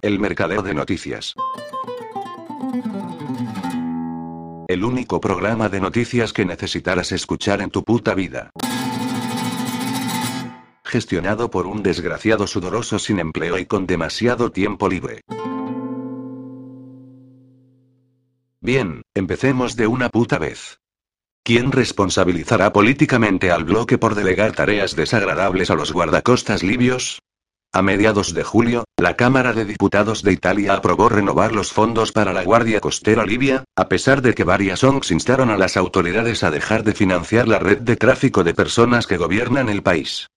El mercadeo de noticias. El único programa de noticias que necesitarás escuchar en tu puta vida. Gestionado por un desgraciado sudoroso sin empleo y con demasiado tiempo libre. Bien, empecemos de una puta vez. ¿Quién responsabilizará políticamente al bloque por delegar tareas desagradables a los guardacostas libios? A mediados de julio, la Cámara de Diputados de Italia aprobó renovar los fondos para la Guardia Costera Libia, a pesar de que varias ONGs instaron a las autoridades a dejar de financiar la red de tráfico de personas que gobiernan el país.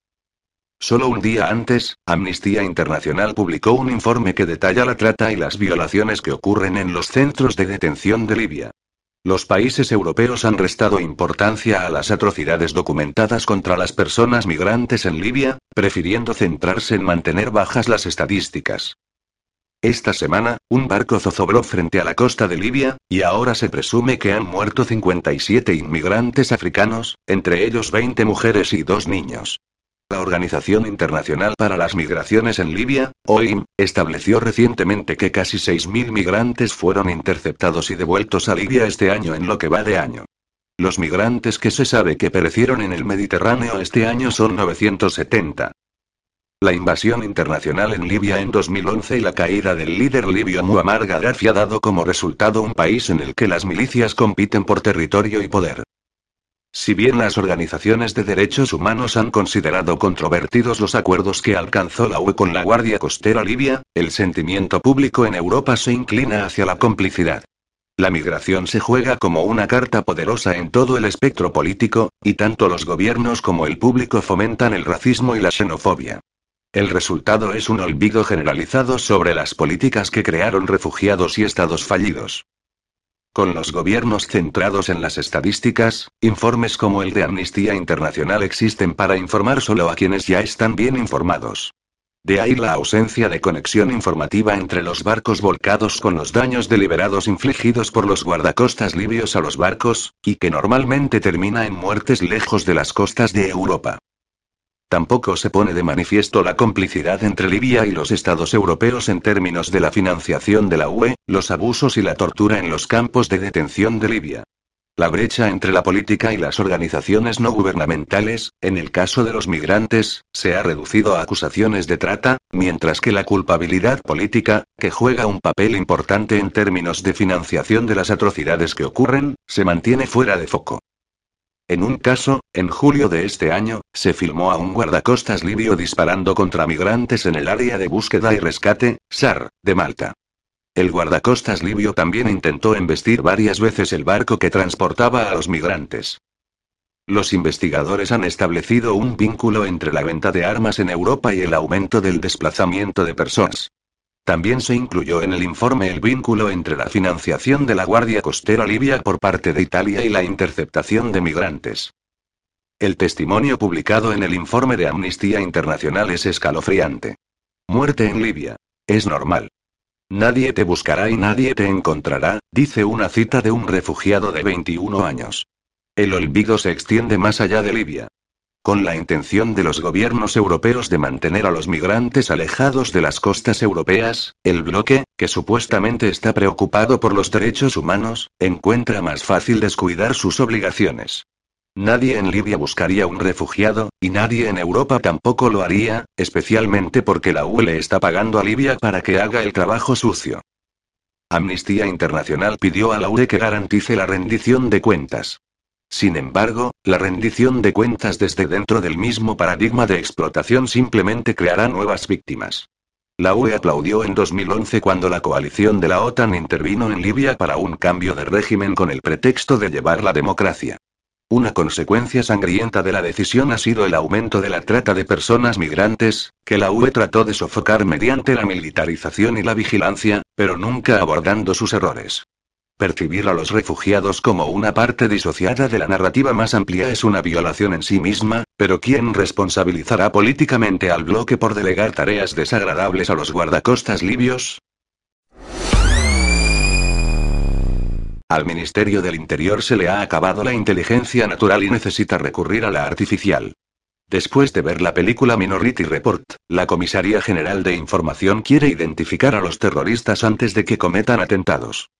Solo un día antes, Amnistía Internacional publicó un informe que detalla la trata y las violaciones que ocurren en los centros de detención de Libia. Los países europeos han restado importancia a las atrocidades documentadas contra las personas migrantes en Libia, prefiriendo centrarse en mantener bajas las estadísticas. Esta semana, un barco zozobró frente a la costa de Libia, y ahora se presume que han muerto 57 inmigrantes africanos, entre ellos 20 mujeres y dos niños. La Organización Internacional para las Migraciones en Libia, OIM, estableció recientemente que casi 6.000 migrantes fueron interceptados y devueltos a Libia este año en lo que va de año. Los migrantes que se sabe que perecieron en el Mediterráneo este año son 970. La invasión internacional en Libia en 2011 y la caída del líder libio Muammar Gaddafi ha dado como resultado un país en el que las milicias compiten por territorio y poder. Si bien las organizaciones de derechos humanos han considerado controvertidos los acuerdos que alcanzó la UE con la Guardia Costera Libia, el sentimiento público en Europa se inclina hacia la complicidad. La migración se juega como una carta poderosa en todo el espectro político, y tanto los gobiernos como el público fomentan el racismo y la xenofobia. El resultado es un olvido generalizado sobre las políticas que crearon refugiados y estados fallidos. Con los gobiernos centrados en las estadísticas, informes como el de Amnistía Internacional existen para informar solo a quienes ya están bien informados. De ahí la ausencia de conexión informativa entre los barcos volcados con los daños deliberados infligidos por los guardacostas libios a los barcos, y que normalmente termina en muertes lejos de las costas de Europa. Tampoco se pone de manifiesto la complicidad entre Libia y los estados europeos en términos de la financiación de la UE, los abusos y la tortura en los campos de detención de Libia. La brecha entre la política y las organizaciones no gubernamentales, en el caso de los migrantes, se ha reducido a acusaciones de trata, mientras que la culpabilidad política, que juega un papel importante en términos de financiación de las atrocidades que ocurren, se mantiene fuera de foco. En un caso, en julio de este año, se filmó a un guardacostas libio disparando contra migrantes en el área de búsqueda y rescate, SAR, de Malta. El guardacostas libio también intentó embestir varias veces el barco que transportaba a los migrantes. Los investigadores han establecido un vínculo entre la venta de armas en Europa y el aumento del desplazamiento de personas. También se incluyó en el informe el vínculo entre la financiación de la Guardia Costera Libia por parte de Italia y la interceptación de migrantes. El testimonio publicado en el informe de Amnistía Internacional es escalofriante. Muerte en Libia. Es normal. Nadie te buscará y nadie te encontrará, dice una cita de un refugiado de 21 años. El olvido se extiende más allá de Libia. Con la intención de los gobiernos europeos de mantener a los migrantes alejados de las costas europeas, el bloque, que supuestamente está preocupado por los derechos humanos, encuentra más fácil descuidar sus obligaciones. Nadie en Libia buscaría un refugiado, y nadie en Europa tampoco lo haría, especialmente porque la UE está pagando a Libia para que haga el trabajo sucio. Amnistía Internacional pidió a la UE que garantice la rendición de cuentas. Sin embargo, la rendición de cuentas desde dentro del mismo paradigma de explotación simplemente creará nuevas víctimas. La UE aplaudió en 2011 cuando la coalición de la OTAN intervino en Libia para un cambio de régimen con el pretexto de llevar la democracia. Una consecuencia sangrienta de la decisión ha sido el aumento de la trata de personas migrantes, que la UE trató de sofocar mediante la militarización y la vigilancia, pero nunca abordando sus errores. Percibir a los refugiados como una parte disociada de la narrativa más amplia es una violación en sí misma, pero ¿quién responsabilizará políticamente al bloque por delegar tareas desagradables a los guardacostas libios? Al Ministerio del Interior se le ha acabado la inteligencia natural y necesita recurrir a la artificial. Después de ver la película Minority Report, la Comisaría General de Información quiere identificar a los terroristas antes de que cometan atentados.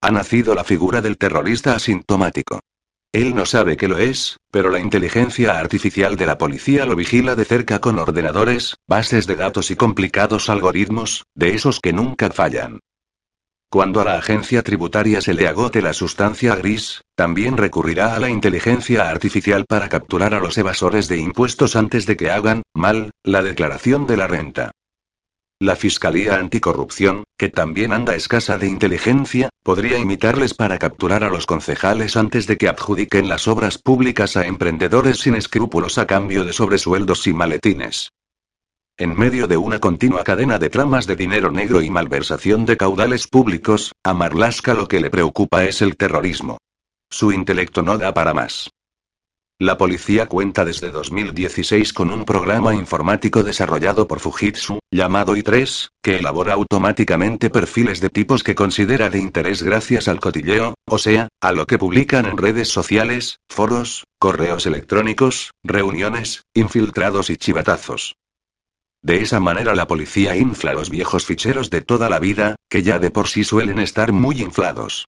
Ha nacido la figura del terrorista asintomático. Él no sabe que lo es, pero la inteligencia artificial de la policía lo vigila de cerca con ordenadores, bases de datos y complicados algoritmos, de esos que nunca fallan. Cuando a la agencia tributaria se le agote la sustancia gris, también recurrirá a la inteligencia artificial para capturar a los evasores de impuestos antes de que hagan, mal, la declaración de la renta. La Fiscalía Anticorrupción, que también anda escasa de inteligencia, podría imitarles para capturar a los concejales antes de que adjudiquen las obras públicas a emprendedores sin escrúpulos a cambio de sobresueldos y maletines. En medio de una continua cadena de tramas de dinero negro y malversación de caudales públicos, a Marlaska lo que le preocupa es el terrorismo. Su intelecto no da para más. La policía cuenta desde 2016 con un programa informático desarrollado por Fujitsu, llamado I3, que elabora automáticamente perfiles de tipos que considera de interés gracias al cotilleo, o sea, a lo que publican en redes sociales, foros, correos electrónicos, reuniones, infiltrados y chivatazos. De esa manera la policía infla los viejos ficheros de toda la vida, que ya de por sí suelen estar muy inflados.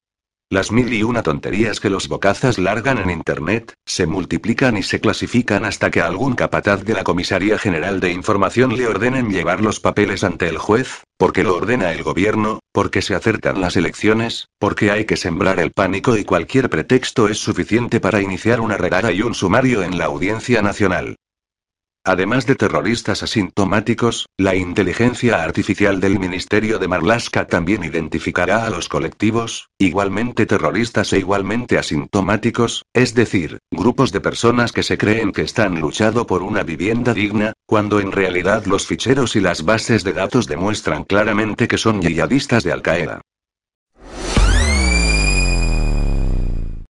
Las mil y una tonterías que los bocazas largan en Internet, se multiplican y se clasifican hasta que algún capataz de la Comisaría General de Información le ordenen llevar los papeles ante el juez, porque lo ordena el gobierno, porque se acercan las elecciones, porque hay que sembrar el pánico y cualquier pretexto es suficiente para iniciar una redada y un sumario en la Audiencia Nacional. Además de terroristas asintomáticos, la inteligencia artificial del Ministerio de Marlaska también identificará a los colectivos, igualmente terroristas e igualmente asintomáticos, es decir, grupos de personas que se creen que están luchando por una vivienda digna, cuando en realidad los ficheros y las bases de datos demuestran claramente que son yihadistas de Al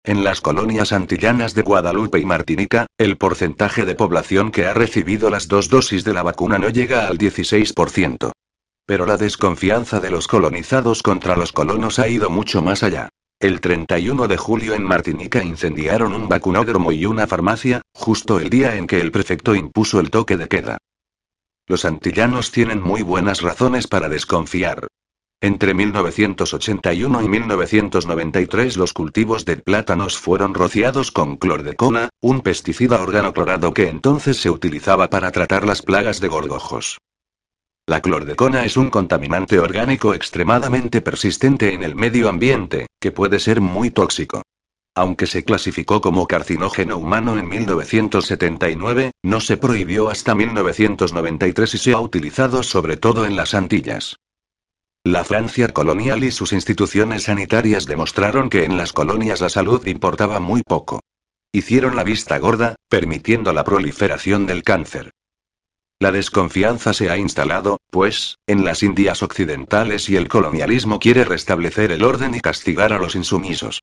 En las colonias antillanas de Guadalupe y Martinica, el porcentaje de población que ha recibido las dos dosis de la vacuna no llega al 16%. Pero la desconfianza de los colonizados contra los colonos ha ido mucho más allá. El 31 de julio en Martinica incendiaron un vacunódromo y una farmacia, justo el día en que el prefecto impuso el toque de queda. Los antillanos tienen muy buenas razones para desconfiar. Entre 1981 y 1993 los cultivos de plátanos fueron rociados con clordecona, un pesticida organoclorado que entonces se utilizaba para tratar las plagas de gorgojos. La clordecona es un contaminante orgánico extremadamente persistente en el medio ambiente, que puede ser muy tóxico. Aunque se clasificó como carcinógeno humano en 1979, no se prohibió hasta 1993 y se ha utilizado sobre todo en las Antillas. La Francia colonial y sus instituciones sanitarias demostraron que en las colonias la salud importaba muy poco. Hicieron la vista gorda, permitiendo la proliferación del cáncer. La desconfianza se ha instalado, pues, en las Indias occidentales y el colonialismo quiere restablecer el orden y castigar a los insumisos.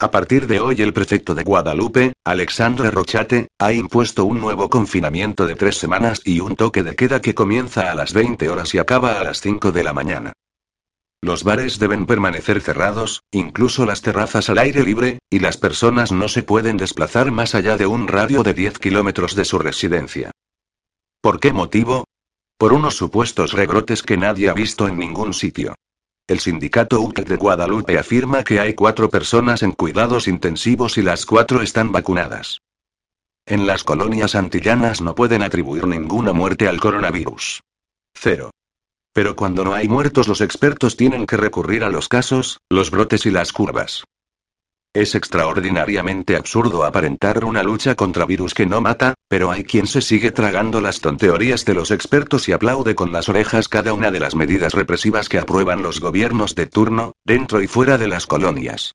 A partir de hoy el prefecto de Guadalupe, Alexandre Rochate, ha impuesto un nuevo confinamiento de tres semanas y un toque de queda que comienza a las 20 horas y acaba a las 5 de la mañana. Los bares deben permanecer cerrados, incluso las terrazas al aire libre, y las personas no se pueden desplazar más allá de un radio de 10 kilómetros de su residencia. ¿Por qué motivo? Por unos supuestos rebrotes que nadie ha visto en ningún sitio. El sindicato UCAT de Guadalupe afirma que hay cuatro personas en cuidados intensivos y las cuatro están vacunadas. En las colonias antillanas no pueden atribuir ninguna muerte al coronavirus. Cero. Pero cuando no hay muertos los expertos tienen que recurrir a los casos, los brotes y las curvas. Es extraordinariamente absurdo aparentar una lucha contra virus que no mata, pero hay quien se sigue tragando las tonteorías de los expertos y aplaude con las orejas cada una de las medidas represivas que aprueban los gobiernos de turno, dentro y fuera de las colonias.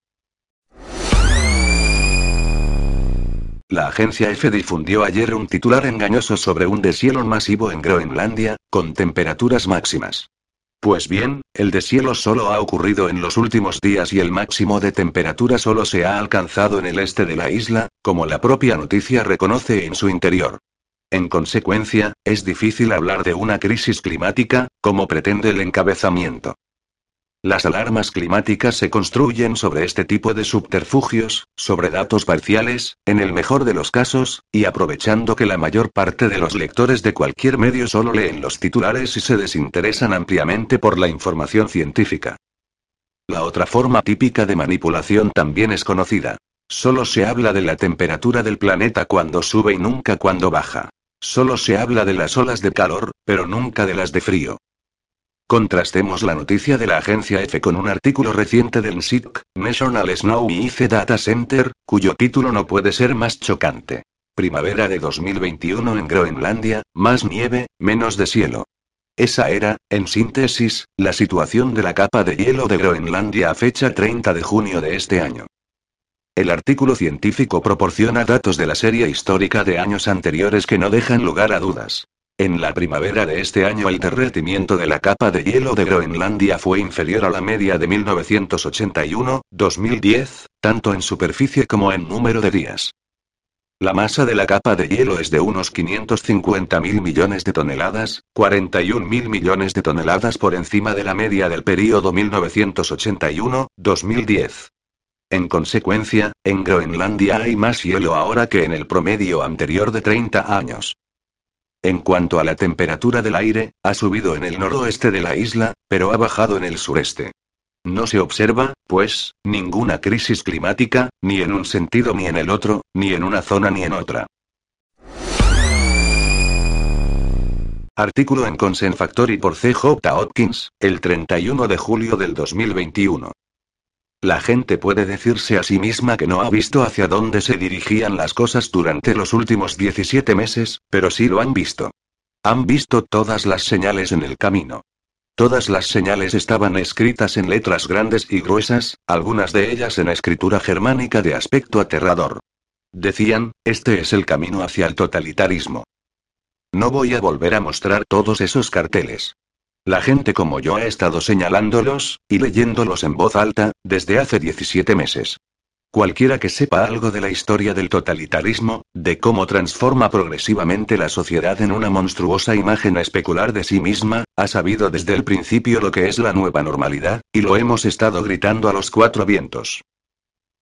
La agencia F difundió ayer un titular engañoso sobre un deshielo masivo en Groenlandia, con temperaturas máximas. Pues bien, el deshielo solo ha ocurrido en los últimos días y el máximo de temperatura solo se ha alcanzado en el este de la isla, como la propia noticia reconoce en su interior. En consecuencia, es difícil hablar de una crisis climática, como pretende el encabezamiento. Las alarmas climáticas se construyen sobre este tipo de subterfugios, sobre datos parciales, en el mejor de los casos, y aprovechando que la mayor parte de los lectores de cualquier medio solo leen los titulares y se desinteresan ampliamente por la información científica. La otra forma típica de manipulación también es conocida. Solo se habla de la temperatura del planeta cuando sube y nunca cuando baja. Solo se habla de las olas de calor, pero nunca de las de frío. Contrastemos la noticia de la agencia F con un artículo reciente del NSIC, National Snow Ice Data Center, cuyo título no puede ser más chocante. Primavera de 2021 en Groenlandia, más nieve, menos de cielo. Esa era, en síntesis, la situación de la capa de hielo de Groenlandia a fecha 30 de junio de este año. El artículo científico proporciona datos de la serie histórica de años anteriores que no dejan lugar a dudas. En la primavera de este año el derretimiento de la capa de hielo de Groenlandia fue inferior a la media de 1981-2010, tanto en superficie como en número de días. La masa de la capa de hielo es de unos 550 mil millones de toneladas, 41 mil millones de toneladas por encima de la media del período 1981-2010. En consecuencia, en Groenlandia hay más hielo ahora que en el promedio anterior de 30 años. En cuanto a la temperatura del aire, ha subido en el noroeste de la isla, pero ha bajado en el sureste. No se observa, pues, ninguna crisis climática, ni en un sentido ni en el otro, ni en una zona ni en otra. Artículo en Consent Factory por CJ Hopkins, el 31 de julio del 2021. La gente puede decirse a sí misma que no ha visto hacia dónde se dirigían las cosas durante los últimos 17 meses, pero sí lo han visto. Han visto todas las señales en el camino. Todas las señales estaban escritas en letras grandes y gruesas, algunas de ellas en escritura germánica de aspecto aterrador. Decían, este es el camino hacia el totalitarismo. No voy a volver a mostrar todos esos carteles. La gente como yo ha estado señalándolos, y leyéndolos en voz alta, desde hace 17 meses. Cualquiera que sepa algo de la historia del totalitarismo, de cómo transforma progresivamente la sociedad en una monstruosa imagen especular de sí misma, ha sabido desde el principio lo que es la nueva normalidad, y lo hemos estado gritando a los cuatro vientos.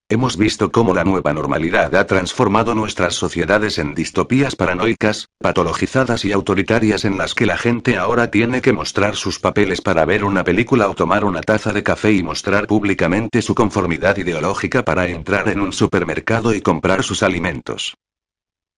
Hemos visto cómo la nueva normalidad ha transformado nuestras sociedades en distopías paranoicas, patologizadas y autoritarias en las que la gente ahora tiene que mostrar sus papeles para ver una película o tomar una taza de café y mostrar públicamente su conformidad ideológica para entrar en un supermercado y comprar sus alimentos.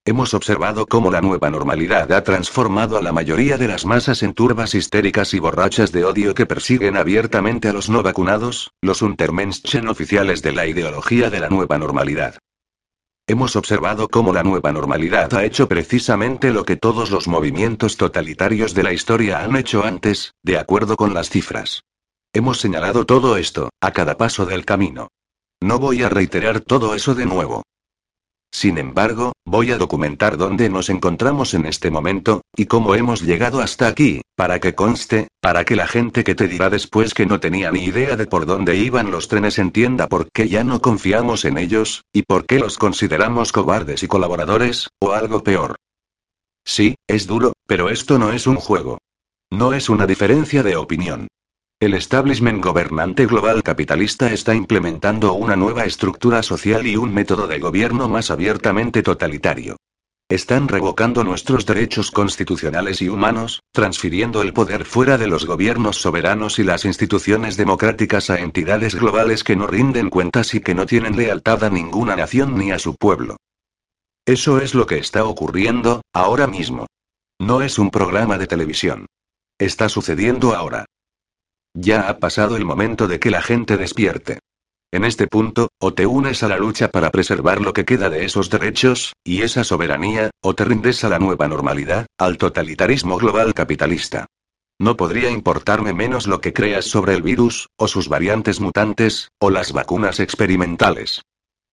Hemos observado cómo la nueva normalidad ha transformado a la mayoría de las masas en turbas histéricas y borrachas de odio que persiguen abiertamente a los no vacunados, los Untermenschen oficiales de la ideología de la nueva normalidad. Hemos observado cómo la nueva normalidad ha hecho precisamente lo que todos los movimientos totalitarios de la historia han hecho antes, de acuerdo con las cifras. Hemos señalado todo esto, a cada paso del camino. No voy a reiterar todo eso de nuevo. Sin embargo, voy a documentar dónde nos encontramos en este momento, y cómo hemos llegado hasta aquí, para que conste, para que la gente que te dirá después que no tenía ni idea de por dónde iban los trenes entienda por qué ya no confiamos en ellos, y por qué los consideramos cobardes y colaboradores, o algo peor. Sí, es duro, pero esto no es un juego. No es una diferencia de opinión. El establishment gobernante global capitalista está implementando una nueva estructura social y un método de gobierno más abiertamente totalitario. Están revocando nuestros derechos constitucionales y humanos, transfiriendo el poder fuera de los gobiernos soberanos y las instituciones democráticas a entidades globales que no rinden cuentas y que no tienen lealtad a ninguna nación ni a su pueblo. Eso es lo que está ocurriendo, ahora mismo. No es un programa de televisión. Está sucediendo ahora. Ya ha pasado el momento de que la gente despierte. En este punto, o te unes a la lucha para preservar lo que queda de esos derechos, y esa soberanía, o te rindes a la nueva normalidad, al totalitarismo global capitalista. No podría importarme menos lo que creas sobre el virus, o sus variantes mutantes, o las vacunas experimentales.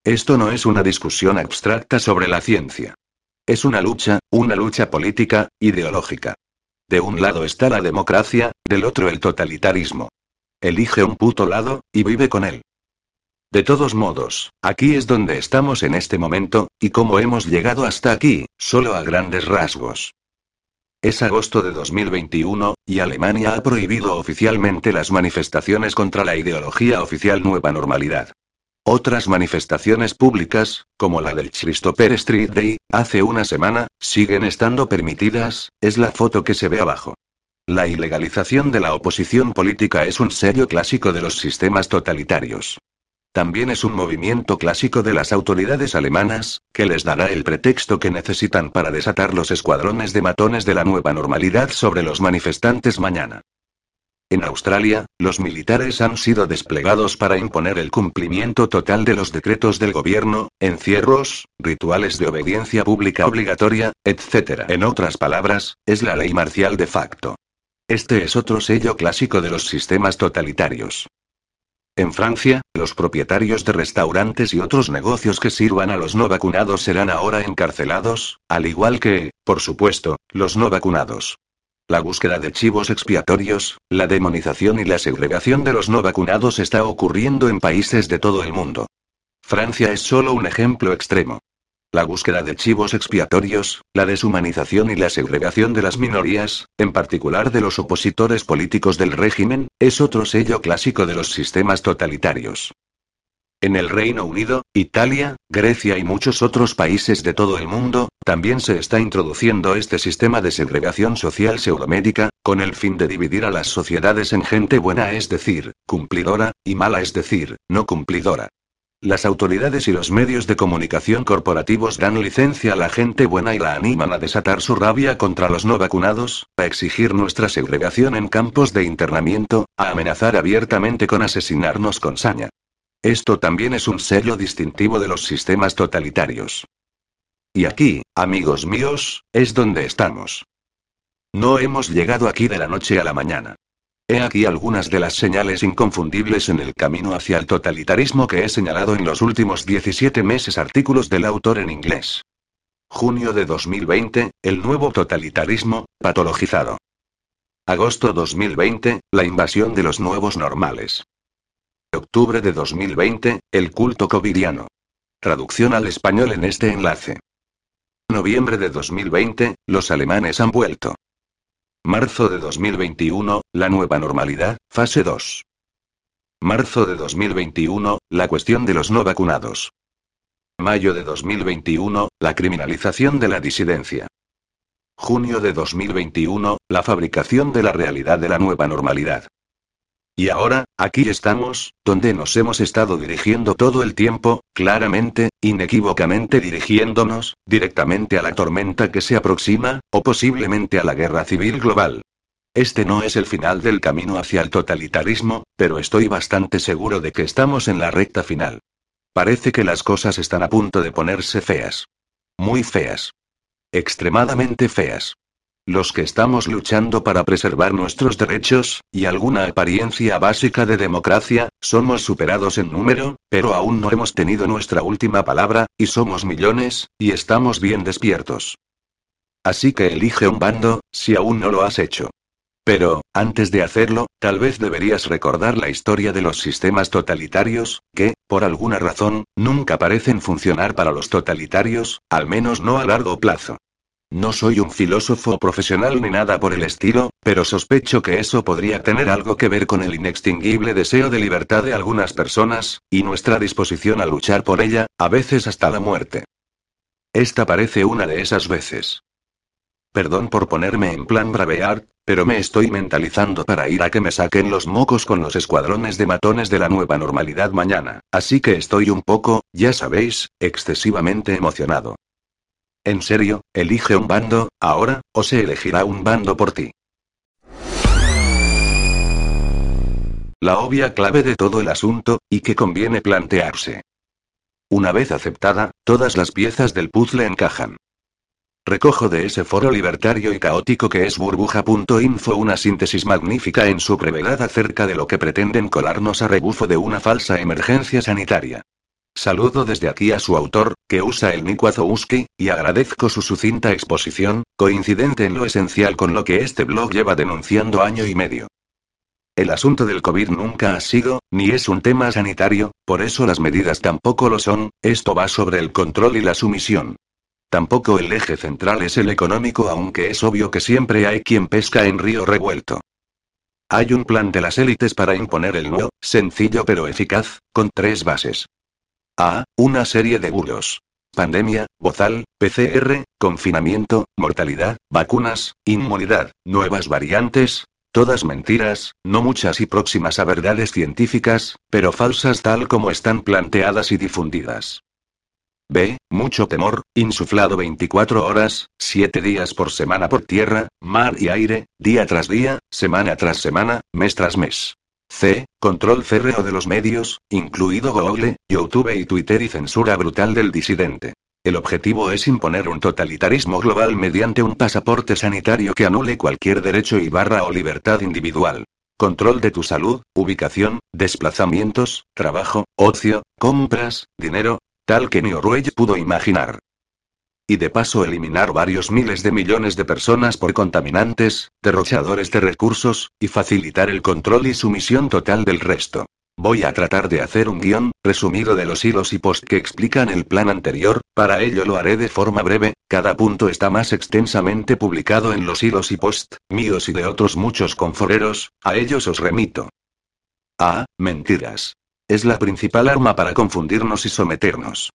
Esto no es una discusión abstracta sobre la ciencia. Es una lucha, una lucha política, ideológica. De un lado está la democracia, del otro el totalitarismo. Elige un puto lado, y vive con él. De todos modos, aquí es donde estamos en este momento, y cómo hemos llegado hasta aquí, solo a grandes rasgos. Es agosto de 2021, y Alemania ha prohibido oficialmente las manifestaciones contra la ideología oficial Nueva Normalidad. Otras manifestaciones públicas, como la del Christopher Street Day, hace una semana, siguen estando permitidas, es la foto que se ve abajo. La ilegalización de la oposición política es un serio clásico de los sistemas totalitarios. También es un movimiento clásico de las autoridades alemanas, que les dará el pretexto que necesitan para desatar los escuadrones de matones de la nueva normalidad sobre los manifestantes mañana. En Australia, los militares han sido desplegados para imponer el cumplimiento total de los decretos del gobierno, encierros, rituales de obediencia pública obligatoria, etc. En otras palabras, es la ley marcial de facto. Este es otro sello clásico de los sistemas totalitarios. En Francia, los propietarios de restaurantes y otros negocios que sirvan a los no vacunados serán ahora encarcelados, al igual que, por supuesto, los no vacunados. La búsqueda de chivos expiatorios, la demonización y la segregación de los no vacunados está ocurriendo en países de todo el mundo. Francia es solo un ejemplo extremo. La búsqueda de chivos expiatorios, la deshumanización y la segregación de las minorías, en particular de los opositores políticos del régimen, es otro sello clásico de los sistemas totalitarios. En el Reino Unido, Italia, Grecia y muchos otros países de todo el mundo, también se está introduciendo este sistema de segregación social pseudomédica, con el fin de dividir a las sociedades en gente buena, es decir, cumplidora, y mala, es decir, no cumplidora. Las autoridades y los medios de comunicación corporativos dan licencia a la gente buena y la animan a desatar su rabia contra los no vacunados, a exigir nuestra segregación en campos de internamiento, a amenazar abiertamente con asesinarnos con saña. Esto también es un sello distintivo de los sistemas totalitarios. Y aquí, amigos míos, es donde estamos. No hemos llegado aquí de la noche a la mañana. He aquí algunas de las señales inconfundibles en el camino hacia el totalitarismo que he señalado en los últimos 17 meses artículos del autor en inglés. Junio de 2020, el nuevo totalitarismo, patologizado. Agosto 2020, la invasión de los nuevos normales. Octubre de 2020, el culto covidiano. Traducción al español en este enlace. Noviembre de 2020, los alemanes han vuelto. Marzo de 2021, la nueva normalidad, fase 2. Marzo de 2021, la cuestión de los no vacunados. Mayo de 2021, la criminalización de la disidencia. Junio de 2021, la fabricación de la realidad de la nueva normalidad. Y ahora, aquí estamos, donde nos hemos estado dirigiendo todo el tiempo, claramente, inequívocamente dirigiéndonos, directamente a la tormenta que se aproxima, o posiblemente a la guerra civil global. Este no es el final del camino hacia el totalitarismo, pero estoy bastante seguro de que estamos en la recta final. Parece que las cosas están a punto de ponerse feas. Muy feas. Extremadamente feas. Los que estamos luchando para preservar nuestros derechos, y alguna apariencia básica de democracia, somos superados en número, pero aún no hemos tenido nuestra última palabra, y somos millones, y estamos bien despiertos. Así que elige un bando, si aún no lo has hecho. Pero, antes de hacerlo, tal vez deberías recordar la historia de los sistemas totalitarios, que, por alguna razón, nunca parecen funcionar para los totalitarios, al menos no a largo plazo. No soy un filósofo profesional ni nada por el estilo, pero sospecho que eso podría tener algo que ver con el inextinguible deseo de libertad de algunas personas, y nuestra disposición a luchar por ella, a veces hasta la muerte. Esta parece una de esas veces. Perdón por ponerme en plan bravear, pero me estoy mentalizando para ir a que me saquen los mocos con los escuadrones de matones de la nueva normalidad mañana, así que estoy un poco, ya sabéis, excesivamente emocionado. En serio, elige un bando, ahora, o se elegirá un bando por ti. La obvia clave de todo el asunto, y que conviene plantearse. Una vez aceptada, todas las piezas del puzzle encajan. Recojo de ese foro libertario y caótico que es burbuja.info una síntesis magnífica en su brevedad acerca de lo que pretenden colarnos a rebufo de una falsa emergencia sanitaria. Saludo desde aquí a su autor, que usa el nick y agradezco su sucinta exposición, coincidente en lo esencial con lo que este blog lleva denunciando año y medio. El asunto del COVID nunca ha sido, ni es un tema sanitario, por eso las medidas tampoco lo son, esto va sobre el control y la sumisión. Tampoco el eje central es el económico, aunque es obvio que siempre hay quien pesca en río revuelto. Hay un plan de las élites para imponer el no, sencillo pero eficaz, con tres bases. A. Una serie de bulos. Pandemia, bozal, PCR, confinamiento, mortalidad, vacunas, inmunidad, nuevas variantes, todas mentiras, no muchas y próximas a verdades científicas, pero falsas tal como están planteadas y difundidas. B. Mucho temor, insuflado 24 horas, 7 días por semana por tierra, mar y aire, día tras día, semana tras semana, mes tras mes. C. Control férreo de los medios, incluido Google, YouTube y Twitter y censura brutal del disidente. El objetivo es imponer un totalitarismo global mediante un pasaporte sanitario que anule cualquier derecho y barra o libertad individual. Control de tu salud, ubicación, desplazamientos, trabajo, ocio, compras, dinero, tal que ni Orwell pudo imaginar. Y de paso eliminar varios miles de millones de personas por contaminantes, derrochadores de recursos, y facilitar el control y sumisión total del resto. Voy a tratar de hacer un guion, resumido de los hilos y post que explican el plan anterior, para ello lo haré de forma breve, cada punto está más extensamente publicado en los hilos y post, míos y de otros muchos conforeros, a ellos os remito. A. Mentiras. Es la principal arma para confundirnos y someternos.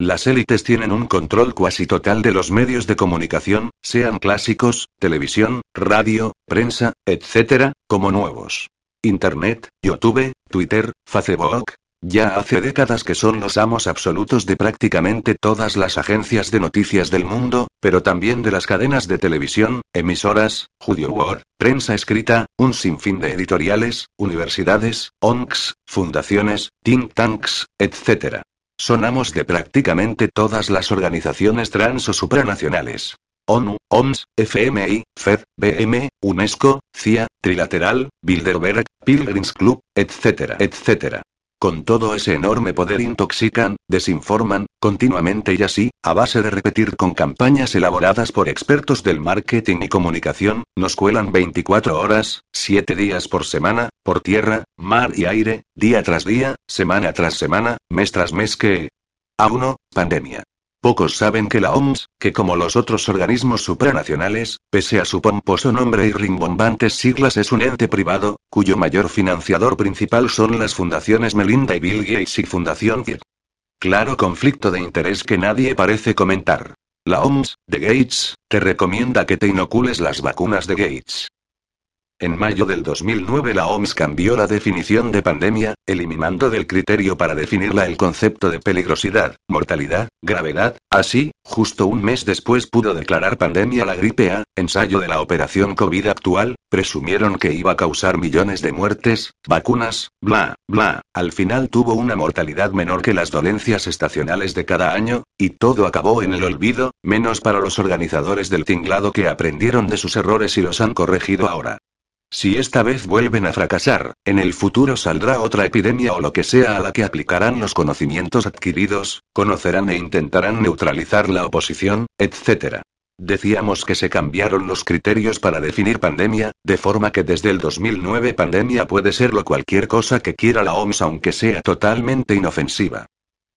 Las élites tienen un control cuasi total de los medios de comunicación, sean clásicos, televisión, radio, prensa, etc., como nuevos. Internet, YouTube, Twitter, Facebook, ya hace décadas que son los amos absolutos de prácticamente todas las agencias de noticias del mundo, pero también de las cadenas de televisión, emisoras, Judio World, prensa escrita, un sinfín de editoriales, universidades, ONGs, fundaciones, think tanks, etc. Son amos de prácticamente todas las organizaciones trans o supranacionales. ONU, OMS, FMI, FED, BM, UNESCO, CIA, Trilateral, Bilderberg, Pilgrims Club, etc., etc. Con todo ese enorme poder intoxican, desinforman, continuamente y así, a base de repetir con campañas elaboradas por expertos del marketing y comunicación, nos cuelan 24 horas, 7 días por semana, por tierra, mar y aire, día tras día, semana tras semana, mes tras mes que... A uno, pandemia. Pocos saben que la OMS, que como los otros organismos supranacionales, pese a su pomposo nombre y rimbombantes siglas es un ente privado, cuyo mayor financiador principal son las fundaciones Melinda y Bill Gates y Fundación Gates. Claro conflicto de interés que nadie parece comentar. La OMS, de Gates, te recomienda que te inocules las vacunas de Gates. En mayo del 2009 la OMS cambió la definición de pandemia, eliminando del criterio para definirla el concepto de peligrosidad, mortalidad, gravedad, así, justo un mes después pudo declarar pandemia la gripe A, ensayo de la operación COVID actual, presumieron que iba a causar millones de muertes, vacunas, bla, bla, al final tuvo una mortalidad menor que las dolencias estacionales de cada año, y todo acabó en el olvido, menos para los organizadores del tinglado que aprendieron de sus errores y los han corregido ahora. Si esta vez vuelven a fracasar, en el futuro saldrá otra epidemia o lo que sea a la que aplicarán los conocimientos adquiridos, conocerán e intentarán neutralizar la oposición, etc. Decíamos que se cambiaron los criterios para definir pandemia, de forma que desde el 2009 pandemia puede serlo cualquier cosa que quiera la OMS aunque sea totalmente inofensiva.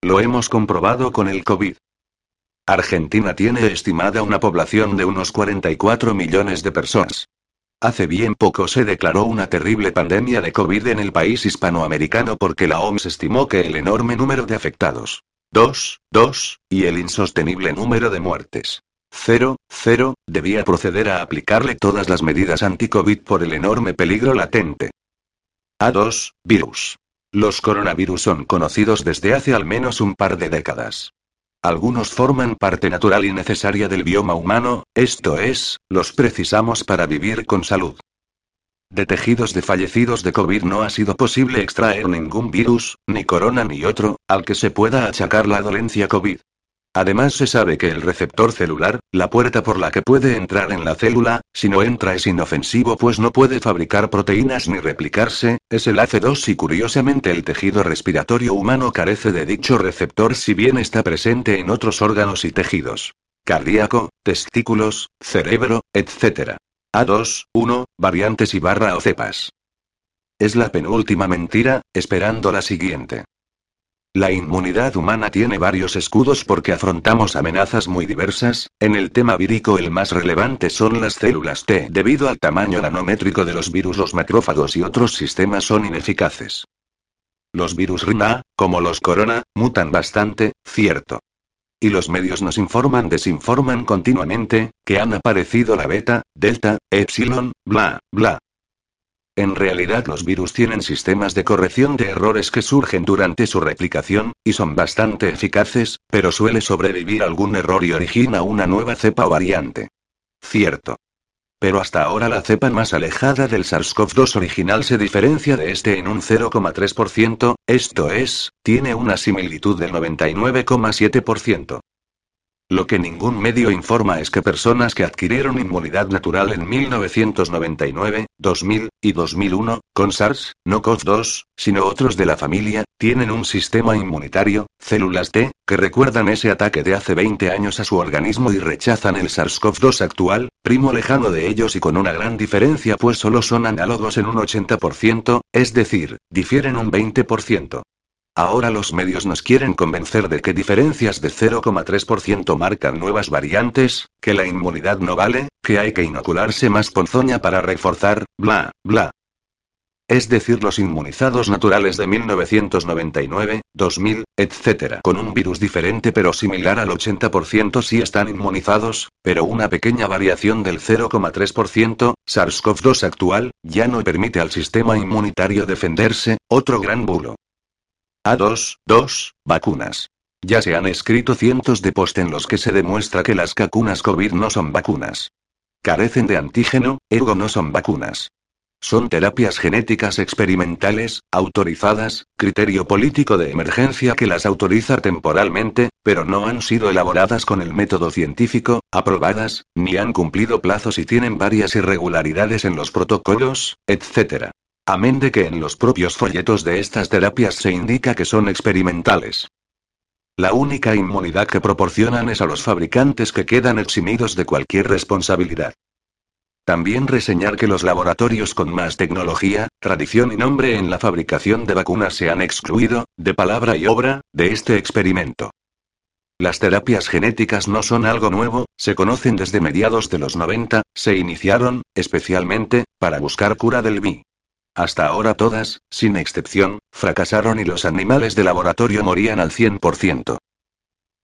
Lo hemos comprobado con el COVID. Argentina tiene estimada una población de unos 44 millones de personas. Hace bien poco se declaró una terrible pandemia de COVID en el país hispanoamericano porque la OMS estimó que el enorme número de afectados, 2, 2, y el insostenible número de muertes, 0, 0, debía proceder a aplicarle todas las medidas anti-COVID por el enorme peligro latente. A2, virus. Los coronavirus son conocidos desde hace al menos un par de décadas. Algunos forman parte natural y necesaria del bioma humano, esto es, los precisamos para vivir con salud. De tejidos de fallecidos de COVID no ha sido posible extraer ningún virus, ni corona ni otro, al que se pueda achacar la dolencia COVID. Además se sabe que el receptor celular, la puerta por la que puede entrar en la célula, si no entra es inofensivo pues no puede fabricar proteínas ni replicarse, es el AC2 y curiosamente el tejido respiratorio humano carece de dicho receptor si bien está presente en otros órganos y tejidos. Cardíaco, testículos, cerebro, etc. A2, 1, variantes y barra o cepas. Es la penúltima mentira, esperando la siguiente. La inmunidad humana tiene varios escudos porque afrontamos amenazas muy diversas, en el tema vírico el más relevante son las células T. Debido al tamaño nanométrico de los virus los macrófagos y otros sistemas son ineficaces. Los virus RNA, como los corona, mutan bastante, cierto. Y los medios nos informan, desinforman continuamente, que han aparecido la beta, delta, epsilon, bla, bla. En realidad los virus tienen sistemas de corrección de errores que surgen durante su replicación, y son bastante eficaces, pero suele sobrevivir algún error y origina una nueva cepa o variante. Cierto. Pero hasta ahora la cepa más alejada del SARS-CoV-2 original se diferencia de este en un 0,3%, esto es, tiene una similitud del 99,7%. Lo que ningún medio informa es que personas que adquirieron inmunidad natural en 1999, 2000 y 2001, con SARS, no CoV-2, sino otros de la familia, tienen un sistema inmunitario, células T, que recuerdan ese ataque de hace 20 años a su organismo y rechazan el SARS-CoV-2 actual, primo lejano de ellos y con una gran diferencia pues solo son análogos en un 80%, es decir, difieren un 20%. Ahora los medios nos quieren convencer de que diferencias de 0,3% marcan nuevas variantes, que la inmunidad no vale, que hay que inocularse más ponzoña para reforzar, bla, bla. Es decir, los inmunizados naturales de 1999, 2000, etc. Con un virus diferente pero similar al 80% sí están inmunizados, pero una pequeña variación del 0,3%, SARS-CoV-2 actual, ya no permite al sistema inmunitario defenderse, otro gran bulo. A2, 2, vacunas. Ya se han escrito cientos de post en los que se demuestra que las vacunas COVID no son vacunas. Carecen de antígeno, ergo no son vacunas. Son terapias genéticas experimentales, autorizadas, criterio político de emergencia que las autoriza temporalmente, pero no han sido elaboradas con el método científico, aprobadas, ni han cumplido plazos y tienen varias irregularidades en los protocolos, etc. Amén de que en los propios folletos de estas terapias se indica que son experimentales. La única inmunidad que proporcionan es a los fabricantes que quedan eximidos de cualquier responsabilidad. También reseñar que los laboratorios con más tecnología, tradición y nombre en la fabricación de vacunas se han excluido, de palabra y obra, de este experimento. Las terapias genéticas no son algo nuevo, se conocen desde mediados de los 90, se iniciaron, especialmente, para buscar cura del VI. Hasta ahora todas, sin excepción, fracasaron y los animales de laboratorio morían al 100%.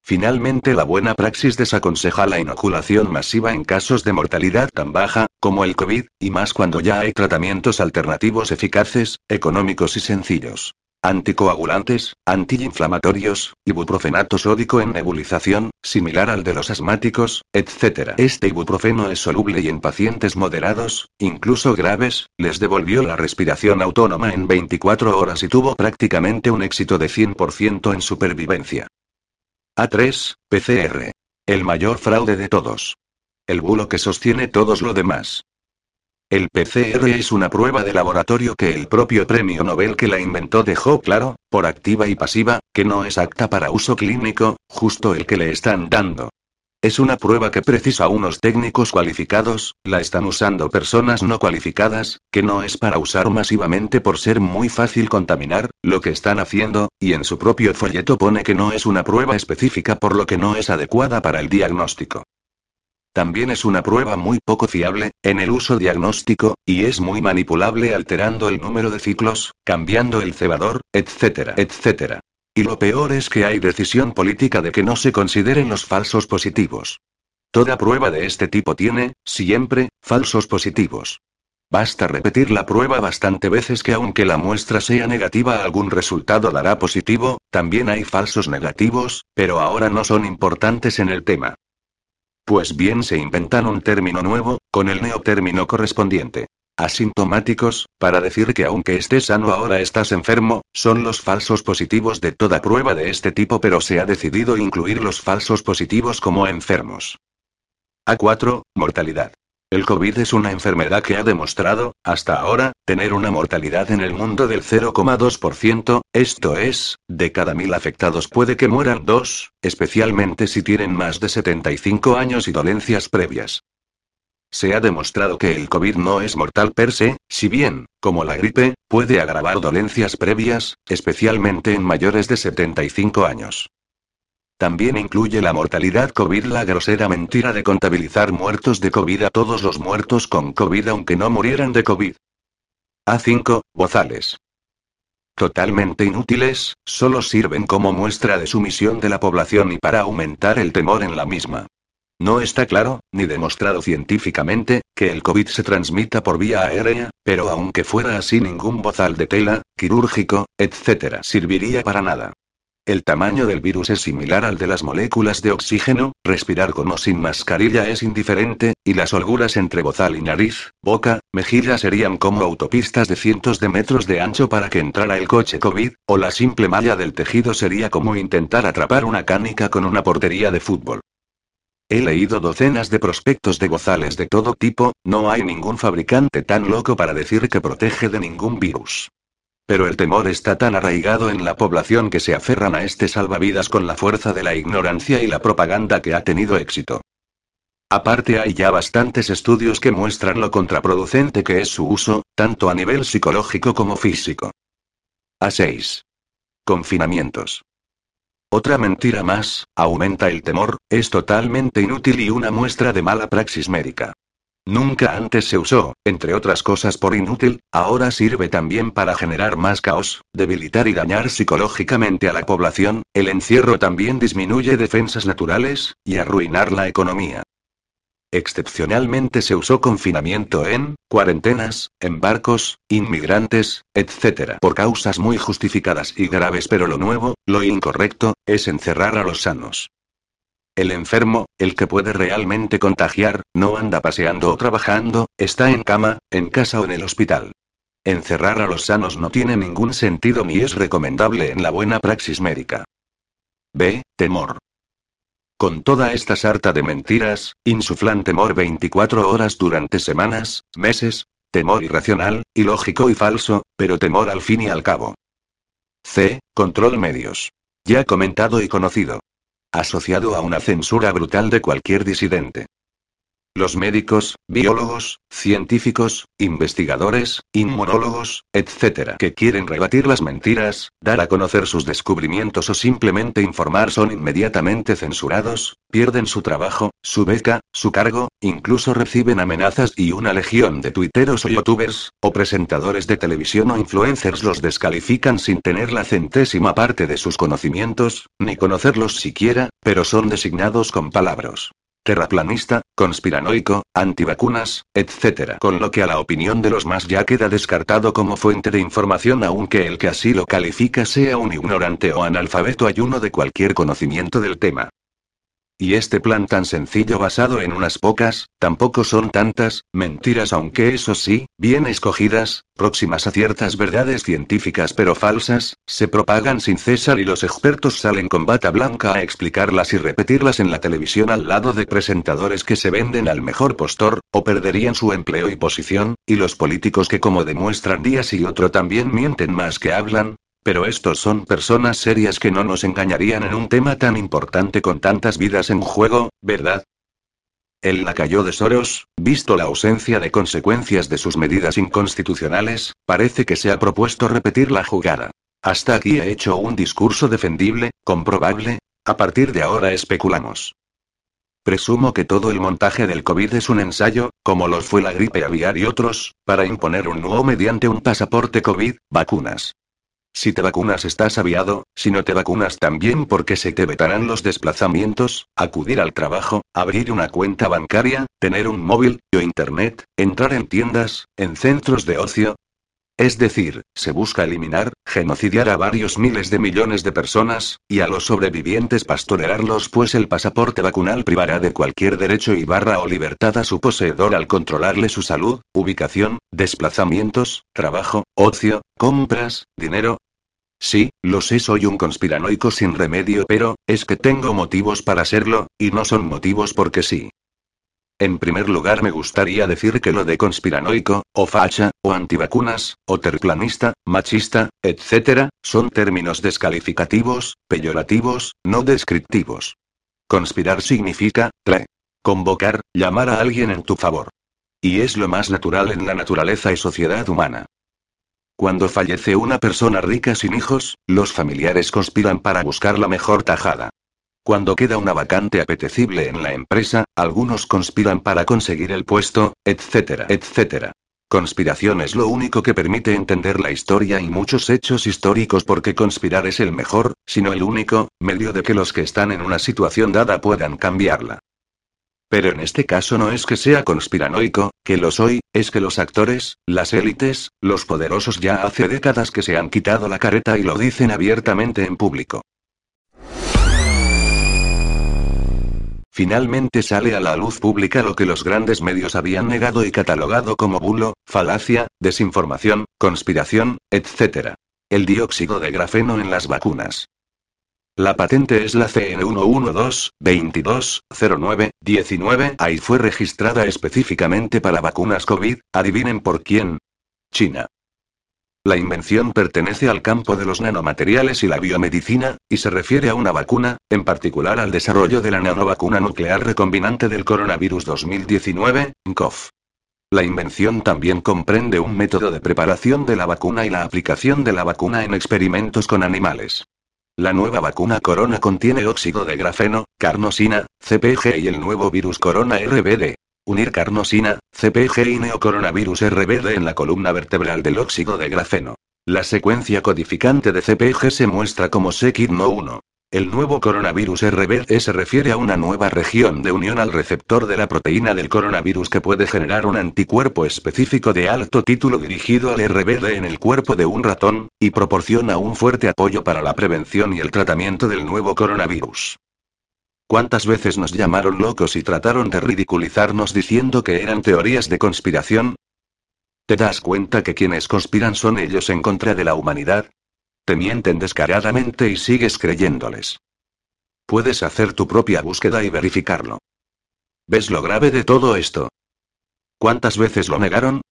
Finalmente la buena praxis desaconseja la inoculación masiva en casos de mortalidad tan baja, como el COVID, y más cuando ya hay tratamientos alternativos eficaces, económicos y sencillos. Anticoagulantes, antiinflamatorios, ibuprofenato sódico en nebulización, similar al de los asmáticos, etc. Este ibuprofeno es soluble y en pacientes moderados, incluso graves, les devolvió la respiración autónoma en 24 horas y tuvo prácticamente un éxito de 100% en supervivencia. A3, PCR. El mayor fraude de todos. El bulo que sostiene todos lo demás. El PCR es una prueba de laboratorio que el propio premio Nobel que la inventó dejó claro, por activa y pasiva, que no es apta para uso clínico, justo el que le están dando. Es una prueba que precisa unos técnicos cualificados, la están usando personas no cualificadas, que no es para usar masivamente por ser muy fácil contaminar, lo que están haciendo, y en su propio folleto pone que no es una prueba específica por lo que no es adecuada para el diagnóstico. También es una prueba muy poco fiable, en el uso diagnóstico, y es muy manipulable alterando el número de ciclos, cambiando el cebador, etcétera, etcétera. Y lo peor es que hay decisión política de que no se consideren los falsos positivos. Toda prueba de este tipo tiene, siempre, falsos positivos. Basta repetir la prueba bastante veces que aunque la muestra sea negativa algún resultado dará positivo, también hay falsos negativos, pero ahora no son importantes en el tema. Pues bien se inventan un término nuevo, con el neotérmino correspondiente. Asintomáticos, para decir que aunque estés sano ahora estás enfermo, son los falsos positivos de toda prueba de este tipo pero se ha decidido incluir los falsos positivos como enfermos. A4, mortalidad. El COVID es una enfermedad que ha demostrado, hasta ahora, tener una mortalidad en el mundo del 0,2%, esto es, de cada mil afectados puede que mueran dos, especialmente si tienen más de 75 años y dolencias previas. Se ha demostrado que el COVID no es mortal per se, si bien, como la gripe, puede agravar dolencias previas, especialmente en mayores de 75 años. También incluye la mortalidad COVID, la grosera mentira de contabilizar muertos de COVID a todos los muertos con COVID aunque no murieran de COVID. A5, bozales. Totalmente inútiles, solo sirven como muestra de sumisión de la población y para aumentar el temor en la misma. No está claro, ni demostrado científicamente, que el COVID se transmita por vía aérea, pero aunque fuera así ningún bozal de tela, quirúrgico, etc. serviría para nada. El tamaño del virus es similar al de las moléculas de oxígeno, respirar con o sin mascarilla es indiferente, y las holguras entre bozal y nariz, boca, mejilla serían como autopistas de cientos de metros de ancho para que entrara el coche COVID, o la simple malla del tejido sería como intentar atrapar una cánica con una portería de fútbol. He leído docenas de prospectos de bozales de todo tipo, no hay ningún fabricante tan loco para decir que protege de ningún virus. Pero el temor está tan arraigado en la población que se aferran a este salvavidas con la fuerza de la ignorancia y la propaganda que ha tenido éxito. Aparte hay ya bastantes estudios que muestran lo contraproducente que es su uso, tanto a nivel psicológico como físico. A6. Confinamientos. Otra mentira más, aumenta el temor, es totalmente inútil y una muestra de mala praxis médica. Nunca antes se usó, entre otras cosas por inútil, ahora sirve también para generar más caos, debilitar y dañar psicológicamente a la población, el encierro también disminuye defensas naturales, y arruinar la economía. Excepcionalmente se usó confinamiento en, cuarentenas, en barcos, inmigrantes, etc. Por causas muy justificadas y graves, pero lo nuevo, lo incorrecto, es encerrar a los sanos. El enfermo, el que puede realmente contagiar, no anda paseando o trabajando, está en cama, en casa o en el hospital. Encerrar a los sanos no tiene ningún sentido ni es recomendable en la buena praxis médica. B. Temor. Con toda esta sarta de mentiras, insuflan temor 24 horas durante semanas, meses, temor irracional, ilógico y falso, pero temor al fin y al cabo. C. Control medios. Ya comentado y conocido asociado a una censura brutal de cualquier disidente. Los médicos, biólogos, científicos, investigadores, inmunólogos, etc. que quieren rebatir las mentiras, dar a conocer sus descubrimientos o simplemente informar son inmediatamente censurados, pierden su trabajo, su beca, su cargo, incluso reciben amenazas y una legión de tuiteros o youtubers, o presentadores de televisión o influencers los descalifican sin tener la centésima parte de sus conocimientos, ni conocerlos siquiera, pero son designados con palabras terraplanista, conspiranoico, antivacunas, etc. Con lo que a la opinión de los más ya queda descartado como fuente de información aunque el que así lo califica sea un ignorante o analfabeto ayuno de cualquier conocimiento del tema. Y este plan tan sencillo basado en unas pocas, tampoco son tantas, mentiras aunque eso sí, bien escogidas, próximas a ciertas verdades científicas pero falsas, se propagan sin cesar y los expertos salen con bata blanca a explicarlas y repetirlas en la televisión al lado de presentadores que se venden al mejor postor, o perderían su empleo y posición, y los políticos que como demuestran días y otro también mienten más que hablan, pero estos son personas serias que no nos engañarían en un tema tan importante con tantas vidas en juego, ¿verdad? El lacayo de Soros, visto la ausencia de consecuencias de sus medidas inconstitucionales, parece que se ha propuesto repetir la jugada. Hasta aquí he hecho un discurso defendible, comprobable, a partir de ahora especulamos. Presumo que todo el montaje del COVID es un ensayo, como los fue la gripe aviar y otros, para imponer un nuevo mediante un pasaporte COVID, vacunas. Si te vacunas estás aviado, si no te vacunas también porque se te vetarán los desplazamientos, acudir al trabajo, abrir una cuenta bancaria, tener un móvil, o internet, entrar en tiendas, en centros de ocio. Es decir, se busca eliminar, genocidiar a varios miles de millones de personas, y a los sobrevivientes pastorearlos pues el pasaporte vacunal privará de cualquier derecho y barra o libertad a su poseedor al controlarle su salud, ubicación, desplazamientos, trabajo, ocio, compras, dinero, Sí, lo sé, soy un conspiranoico sin remedio, pero, es que tengo motivos para serlo, y no son motivos porque sí. En primer lugar me gustaría decir que lo de conspiranoico, o facha, o antivacunas, o terplanista, machista, etc., son términos descalificativos, peyorativos, no descriptivos. Conspirar significa, trae. Convocar, llamar a alguien en tu favor. Y es lo más natural en la naturaleza y sociedad humana. Cuando fallece una persona rica sin hijos, los familiares conspiran para buscar la mejor tajada. Cuando queda una vacante apetecible en la empresa, algunos conspiran para conseguir el puesto, etcétera, etcétera. Conspiración es lo único que permite entender la historia y muchos hechos históricos porque conspirar es el mejor, sino el único, medio de que los que están en una situación dada puedan cambiarla. Pero en este caso no es que sea conspiranoico, que lo soy, es que los actores, las élites, los poderosos ya hace décadas que se han quitado la careta y lo dicen abiertamente en público. Finalmente sale a la luz pública lo que los grandes medios habían negado y catalogado como bulo, falacia, desinformación, conspiración, etc. El dióxido de grafeno en las vacunas. La patente es la CN112-2209-19, ahí fue registrada específicamente para vacunas COVID, adivinen por quién. China. La invención pertenece al campo de los nanomateriales y la biomedicina, y se refiere a una vacuna, en particular al desarrollo de la nanovacuna nuclear recombinante del coronavirus 2019, NCOV. La invención también comprende un método de preparación de la vacuna y la aplicación de la vacuna en experimentos con animales. La nueva vacuna Corona contiene óxido de grafeno, carnosina, CPG y el nuevo virus Corona RBD. Unir carnosina, CPG y neocoronavirus RBD en la columna vertebral del óxido de grafeno. La secuencia codificante de CPG se muestra como SEKID-NO1. El nuevo coronavirus RBD se refiere a una nueva región de unión al receptor de la proteína del coronavirus que puede generar un anticuerpo específico de alto título dirigido al RBD en el cuerpo de un ratón, y proporciona un fuerte apoyo para la prevención y el tratamiento del nuevo coronavirus. ¿Cuántas veces nos llamaron locos y trataron de ridiculizarnos diciendo que eran teorías de conspiración? ¿Te das cuenta que quienes conspiran son ellos en contra de la humanidad? Te mienten descaradamente y sigues creyéndoles. Puedes hacer tu propia búsqueda y verificarlo. ¿Ves lo grave de todo esto? ¿Cuántas veces lo negaron?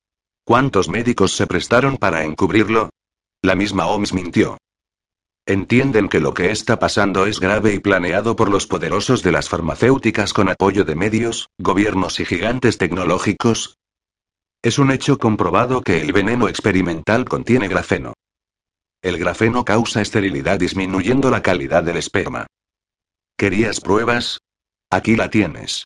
¿Cuántos médicos se prestaron para encubrirlo? La misma OMS mintió. Entienden que lo que está pasando es grave y planeado por los poderosos de las farmacéuticas con apoyo de medios, gobiernos y gigantes tecnológicos. Es un hecho comprobado que el veneno experimental contiene grafeno. El grafeno causa esterilidad disminuyendo la calidad del esperma. ¿Querías pruebas? Aquí la tienes.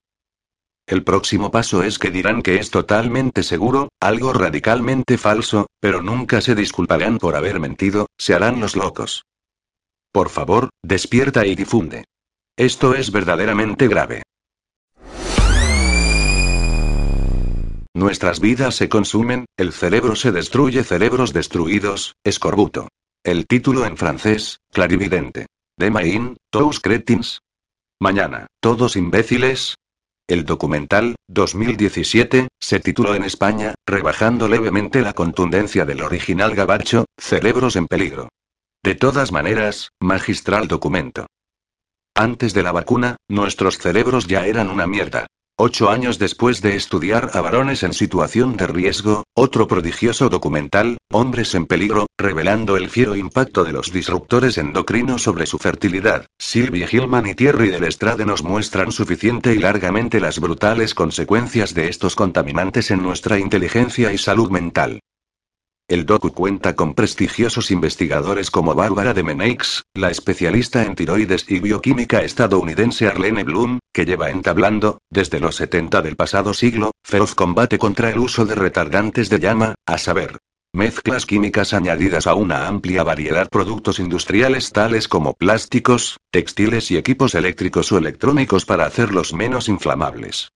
El próximo paso es que dirán que es totalmente seguro, algo radicalmente falso, pero nunca se disculparán por haber mentido, se harán los locos. Por favor, despierta y difunde. Esto es verdaderamente grave. Nuestras vidas se consumen, el cerebro se destruye, cerebros destruidos, escorbuto. El título en francés, clarividente. Demain, tous cretins. Mañana, todos imbéciles. El documental, 2017, se tituló en España, rebajando levemente la contundencia del original gabacho, Cerebros en peligro. De todas maneras, magistral documento. Antes de la vacuna, nuestros cerebros ya eran una mierda. Ocho años después de estudiar a varones en situación de riesgo, otro prodigioso documental, Hombres en peligro, revelando el fiero impacto de los disruptores endocrinos sobre su fertilidad. Sylvie Hillman y Thierry del Estrade nos muestran suficiente y largamente las brutales consecuencias de estos contaminantes en nuestra inteligencia y salud mental. El docu cuenta con prestigiosos investigadores como Bárbara de Meneix, la especialista en tiroides y bioquímica estadounidense Arlene Bloom, que lleva entablando, desde los 70 del pasado siglo, feroz combate contra el uso de retardantes de llama, a saber, mezclas químicas añadidas a una amplia variedad de productos industriales tales como plásticos, textiles y equipos eléctricos o electrónicos para hacerlos menos inflamables.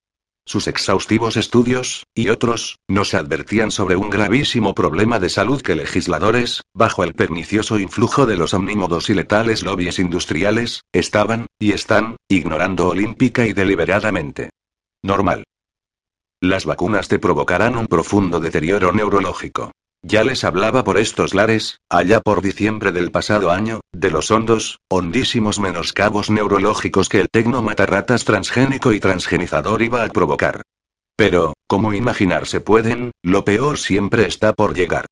Sus exhaustivos estudios, y otros, nos advertían sobre un gravísimo problema de salud que legisladores, bajo el pernicioso influjo de los omnímodos y letales lobbies industriales, estaban, y están, ignorando olímpica y deliberadamente. Normal. Las vacunas te provocarán un profundo deterioro neurológico. Ya les hablaba por estos lares, allá por diciembre del pasado año, de los hondos, hondísimos menoscabos neurológicos que el tecno matarratas transgénico y transgenizador iba a provocar. Pero, como imaginarse pueden, lo peor siempre está por llegar.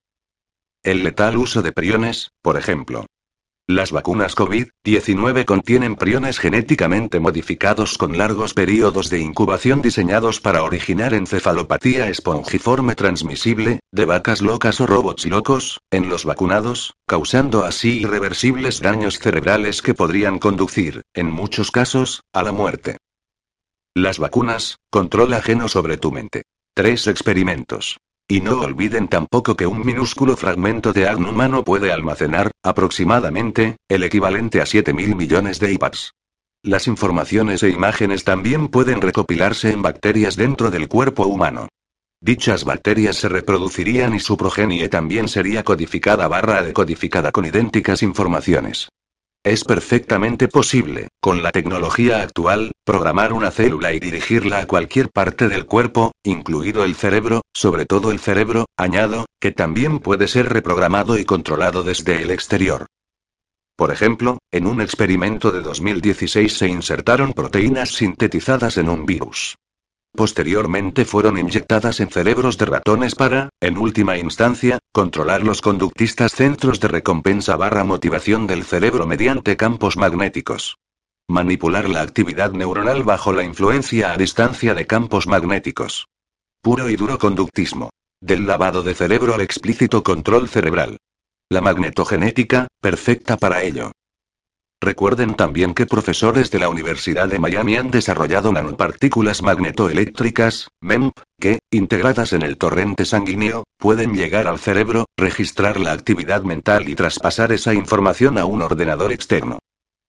El letal uso de priones, por ejemplo. Las vacunas COVID-19 contienen priones genéticamente modificados con largos periodos de incubación diseñados para originar encefalopatía espongiforme transmisible, de vacas locas o robots locos, en los vacunados, causando así irreversibles daños cerebrales que podrían conducir, en muchos casos, a la muerte. Las vacunas, control ajeno sobre tu mente. Tres experimentos. Y no olviden tampoco que un minúsculo fragmento de ADN humano puede almacenar, aproximadamente, el equivalente a 7.000 millones de IPADs. Las informaciones e imágenes también pueden recopilarse en bacterias dentro del cuerpo humano. Dichas bacterias se reproducirían y su progenie también sería codificada barra decodificada con idénticas informaciones. Es perfectamente posible, con la tecnología actual, programar una célula y dirigirla a cualquier parte del cuerpo, incluido el cerebro, sobre todo el cerebro, añado, que también puede ser reprogramado y controlado desde el exterior. Por ejemplo, en un experimento de 2016 se insertaron proteínas sintetizadas en un virus. Posteriormente fueron inyectadas en cerebros de ratones para, en última instancia, controlar los conductistas centros de recompensa barra motivación del cerebro mediante campos magnéticos. Manipular la actividad neuronal bajo la influencia a distancia de campos magnéticos. Puro y duro conductismo. Del lavado de cerebro al explícito control cerebral. La magnetogenética, perfecta para ello. Recuerden también que profesores de la Universidad de Miami han desarrollado nanopartículas magnetoeléctricas, MEMP, que, integradas en el torrente sanguíneo, pueden llegar al cerebro, registrar la actividad mental y traspasar esa información a un ordenador externo.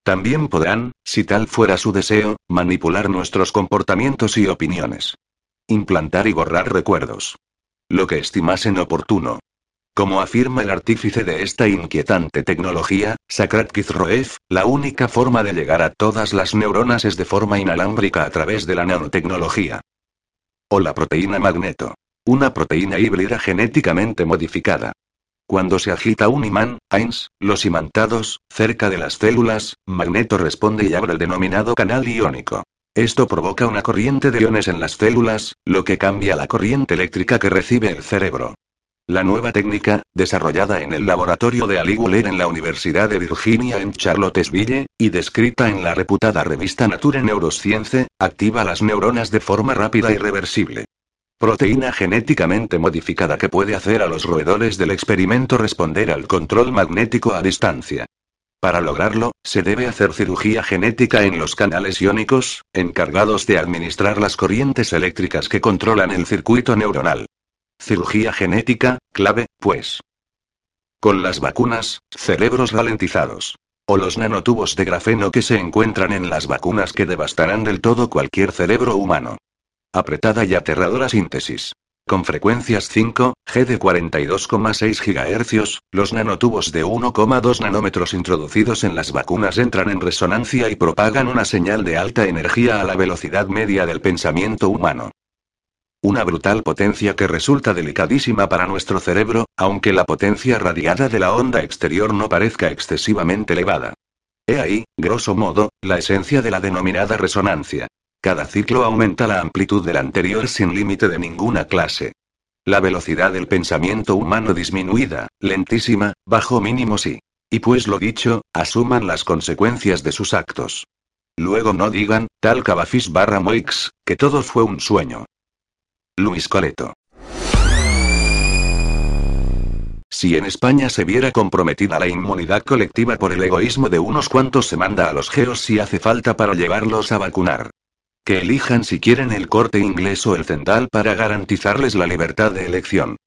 También podrán, si tal fuera su deseo, manipular nuestros comportamientos y opiniones. Implantar y borrar recuerdos. Lo que estimasen oportuno. Como afirma el artífice de esta inquietante tecnología, Sakrat Kizroev, la única forma de llegar a todas las neuronas es de forma inalámbrica a través de la nanotecnología. O la proteína magneto. Una proteína híbrida genéticamente modificada. Cuando se agita un imán, AINS, los imantados, cerca de las células, Magneto responde y abre el denominado canal iónico. Esto provoca una corriente de iones en las células, lo que cambia la corriente eléctrica que recibe el cerebro. La nueva técnica, desarrollada en el laboratorio de Ali Wheeler en la Universidad de Virginia en Charlottesville, y descrita en la reputada revista Nature Neuroscience, activa las neuronas de forma rápida y reversible. Proteína genéticamente modificada que puede hacer a los roedores del experimento responder al control magnético a distancia. Para lograrlo, se debe hacer cirugía genética en los canales iónicos, encargados de administrar las corrientes eléctricas que controlan el circuito neuronal. Cirugía genética, clave, pues. Con las vacunas, cerebros ralentizados. O los nanotubos de grafeno que se encuentran en las vacunas que devastarán del todo cualquier cerebro humano. Apretada y aterradora síntesis. Con frecuencias 5, G de 42,6 GHz, los nanotubos de 1,2 nanómetros introducidos en las vacunas entran en resonancia y propagan una señal de alta energía a la velocidad media del pensamiento humano. Una brutal potencia que resulta delicadísima para nuestro cerebro, aunque la potencia radiada de la onda exterior no parezca excesivamente elevada. He ahí, grosso modo, la esencia de la denominada resonancia. Cada ciclo aumenta la amplitud del anterior sin límite de ninguna clase. La velocidad del pensamiento humano disminuida, lentísima, bajo mínimo sí. Y pues lo dicho, asuman las consecuencias de sus actos. Luego no digan, tal Cavafis barra Moix, que todo fue un sueño. Luis Coleto. Si en España se viera comprometida la inmunidad colectiva por el egoísmo de unos cuantos se manda a los geos si hace falta para llevarlos a vacunar. Que elijan si quieren el corte inglés o el central para garantizarles la libertad de elección.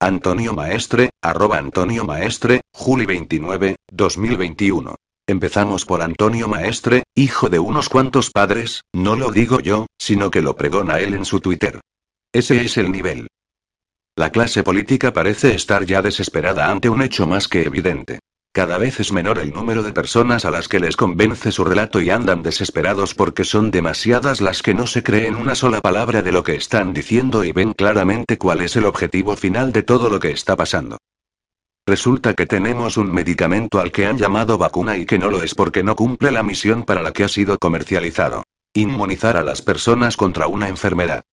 Antonio Maestre, arroba Antonio Maestre, Juli 29, 2021. Empezamos por Antonio Maestre, hijo de unos cuantos padres, no lo digo yo, sino que lo pregona él en su Twitter. Ese es el nivel. La clase política parece estar ya desesperada ante un hecho más que evidente. Cada vez es menor el número de personas a las que les convence su relato y andan desesperados porque son demasiadas las que no se creen una sola palabra de lo que están diciendo y ven claramente cuál es el objetivo final de todo lo que está pasando. Resulta que tenemos un medicamento al que han llamado vacuna y que no lo es porque no cumple la misión para la que ha sido comercializado. Inmunizar a las personas contra una enfermedad.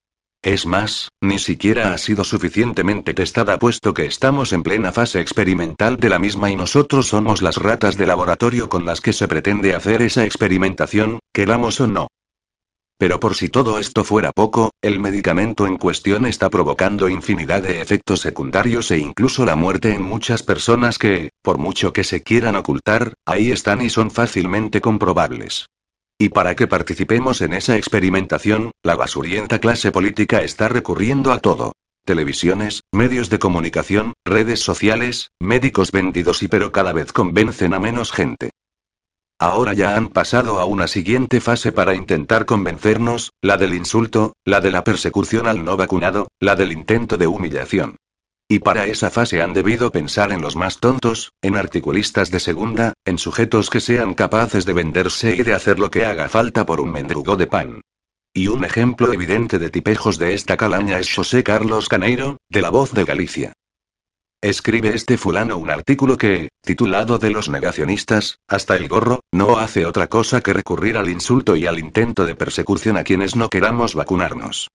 Es más, ni siquiera ha sido suficientemente testada puesto que estamos en plena fase experimental de la misma y nosotros somos las ratas de laboratorio con las que se pretende hacer esa experimentación, queramos o no. Pero por si todo esto fuera poco, el medicamento en cuestión está provocando infinidad de efectos secundarios e incluso la muerte en muchas personas que, por mucho que se quieran ocultar, ahí están y son fácilmente comprobables. Y para que participemos en esa experimentación, la basurienta clase política está recurriendo a todo. Televisiones, medios de comunicación, redes sociales, médicos vendidos y pero cada vez convencen a menos gente. Ahora ya han pasado a una siguiente fase para intentar convencernos, la del insulto, la de la persecución al no vacunado, la del intento de humillación. Y para esa fase han debido pensar en los más tontos, en articulistas de segunda, en sujetos que sean capaces de venderse y de hacer lo que haga falta por un mendrugo de pan. Y un ejemplo evidente de tipejos de esta calaña es José Carlos Caneiro, de La Voz de Galicia. Escribe este fulano un artículo que, titulado De los negacionistas, hasta el gorro, no hace otra cosa que recurrir al insulto y al intento de persecución a quienes no queramos vacunarnos.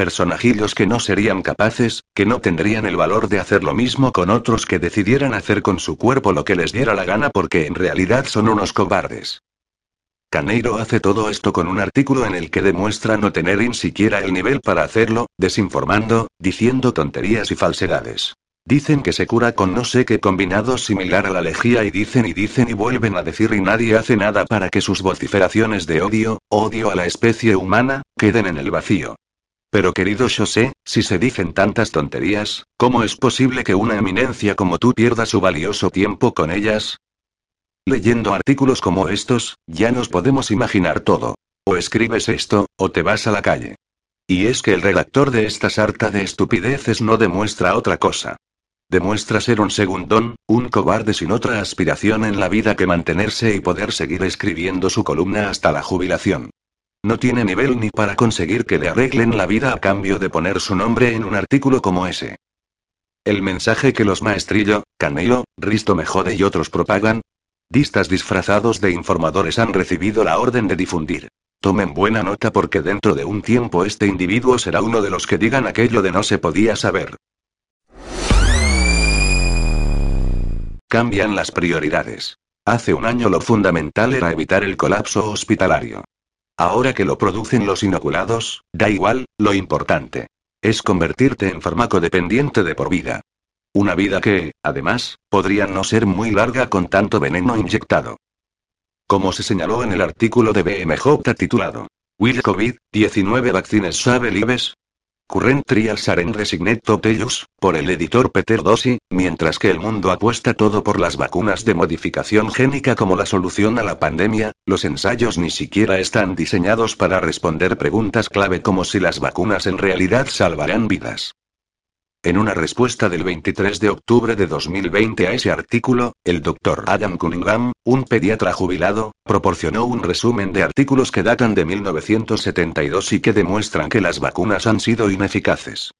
Personajillos que no serían capaces, que no tendrían el valor de hacer lo mismo con otros que decidieran hacer con su cuerpo lo que les diera la gana porque en realidad son unos cobardes. Caneiro hace todo esto con un artículo en el que demuestra no tener ni siquiera el nivel para hacerlo, desinformando, diciendo tonterías y falsedades. Dicen que se cura con no sé qué combinado similar a la lejía y dicen y dicen y vuelven a decir y nadie hace nada para que sus vociferaciones de odio, odio a la especie humana, queden en el vacío. Pero querido José, si se dicen tantas tonterías, ¿cómo es posible que una eminencia como tú pierda su valioso tiempo con ellas? Leyendo artículos como estos, ya nos podemos imaginar todo. O escribes esto, o te vas a la calle. Y es que el redactor de esta sarta de estupideces no demuestra otra cosa. Demuestra ser un segundón, un cobarde sin otra aspiración en la vida que mantenerse y poder seguir escribiendo su columna hasta la jubilación. No tiene nivel ni para conseguir que le arreglen la vida a cambio de poner su nombre en un artículo como ese. El mensaje que los maestrillo, Canelo, Risto Mejode y otros propagan, distas disfrazados de informadores han recibido la orden de difundir. Tomen buena nota porque dentro de un tiempo este individuo será uno de los que digan aquello de no se podía saber. Cambian las prioridades. Hace un año lo fundamental era evitar el colapso hospitalario. Ahora que lo producen los inoculados, da igual, lo importante. Es convertirte en farmacodependiente de por vida. Una vida que, además, podría no ser muy larga con tanto veneno inyectado. Como se señaló en el artículo de BMJ titulado Will COVID-19 Vaccines Save Lives, Current Trials are Resigned to por el editor Peter Dossi, mientras que el mundo apuesta todo por las vacunas de modificación génica como la solución a la pandemia, los ensayos ni siquiera están diseñados para responder preguntas clave como si las vacunas en realidad salvarán vidas. En una respuesta del 23 de octubre de 2020 a ese artículo, el Dr. Adam Cunningham, un pediatra jubilado, proporcionó un resumen de artículos que datan de 1972 y que demuestran que las vacunas han sido ineficaces.